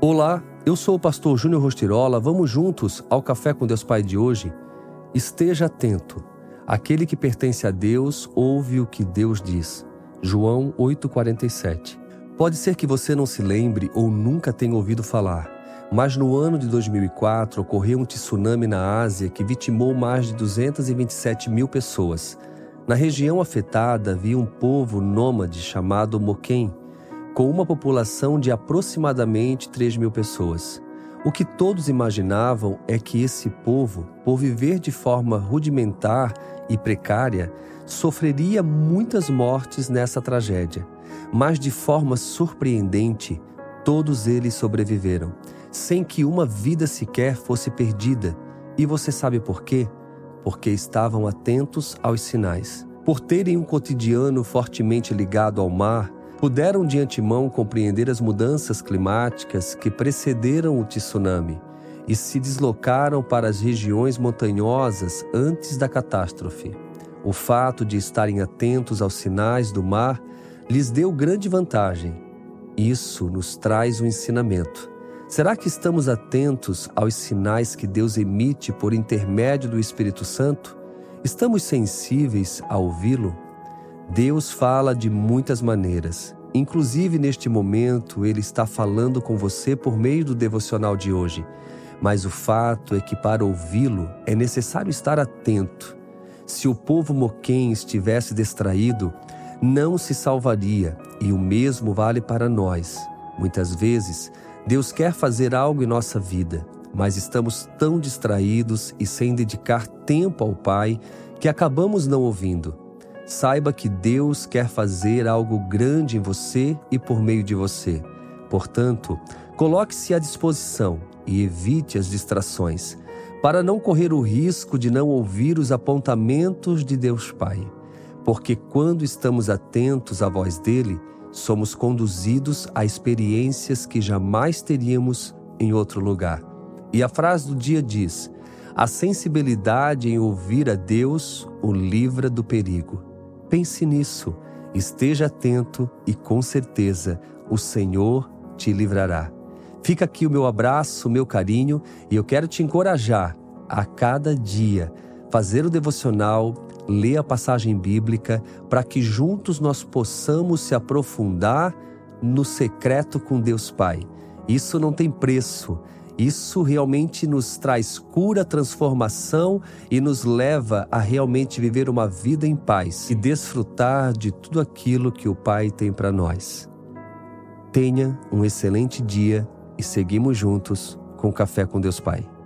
Olá, eu sou o pastor Júnior Rostirola. Vamos juntos ao Café com Deus Pai de hoje? Esteja atento. Aquele que pertence a Deus ouve o que Deus diz. João 8,47. Pode ser que você não se lembre ou nunca tenha ouvido falar, mas no ano de 2004 ocorreu um tsunami na Ásia que vitimou mais de 227 mil pessoas. Na região afetada havia um povo nômade chamado Moquém, com uma população de aproximadamente 3 mil pessoas. O que todos imaginavam é que esse povo, por viver de forma rudimentar e precária, sofreria muitas mortes nessa tragédia. Mas de forma surpreendente, todos eles sobreviveram, sem que uma vida sequer fosse perdida. E você sabe por quê? Porque estavam atentos aos sinais. Por terem um cotidiano fortemente ligado ao mar, puderam de antemão compreender as mudanças climáticas que precederam o tsunami e se deslocaram para as regiões montanhosas antes da catástrofe. O fato de estarem atentos aos sinais do mar lhes deu grande vantagem. Isso nos traz um ensinamento. Será que estamos atentos aos sinais que Deus emite por intermédio do Espírito Santo? Estamos sensíveis a ouvi-lo? Deus fala de muitas maneiras. Inclusive, neste momento, Ele está falando com você por meio do devocional de hoje. Mas o fato é que, para ouvi-lo, é necessário estar atento. Se o povo moquém estivesse distraído, não se salvaria, e o mesmo vale para nós. Muitas vezes, Deus quer fazer algo em nossa vida, mas estamos tão distraídos e sem dedicar tempo ao Pai que acabamos não ouvindo. Saiba que Deus quer fazer algo grande em você e por meio de você. Portanto, coloque-se à disposição e evite as distrações, para não correr o risco de não ouvir os apontamentos de Deus Pai. Porque quando estamos atentos à voz dele, somos conduzidos a experiências que jamais teríamos em outro lugar. E a frase do dia diz: a sensibilidade em ouvir a Deus o livra do perigo. Pense nisso, esteja atento e com certeza o Senhor te livrará. Fica aqui o meu abraço, o meu carinho e eu quero te encorajar a cada dia fazer o devocional, ler a passagem bíblica, para que juntos nós possamos se aprofundar no secreto com Deus Pai. Isso não tem preço. Isso realmente nos traz cura, transformação e nos leva a realmente viver uma vida em paz e desfrutar de tudo aquilo que o Pai tem para nós. Tenha um excelente dia e seguimos juntos com Café com Deus Pai.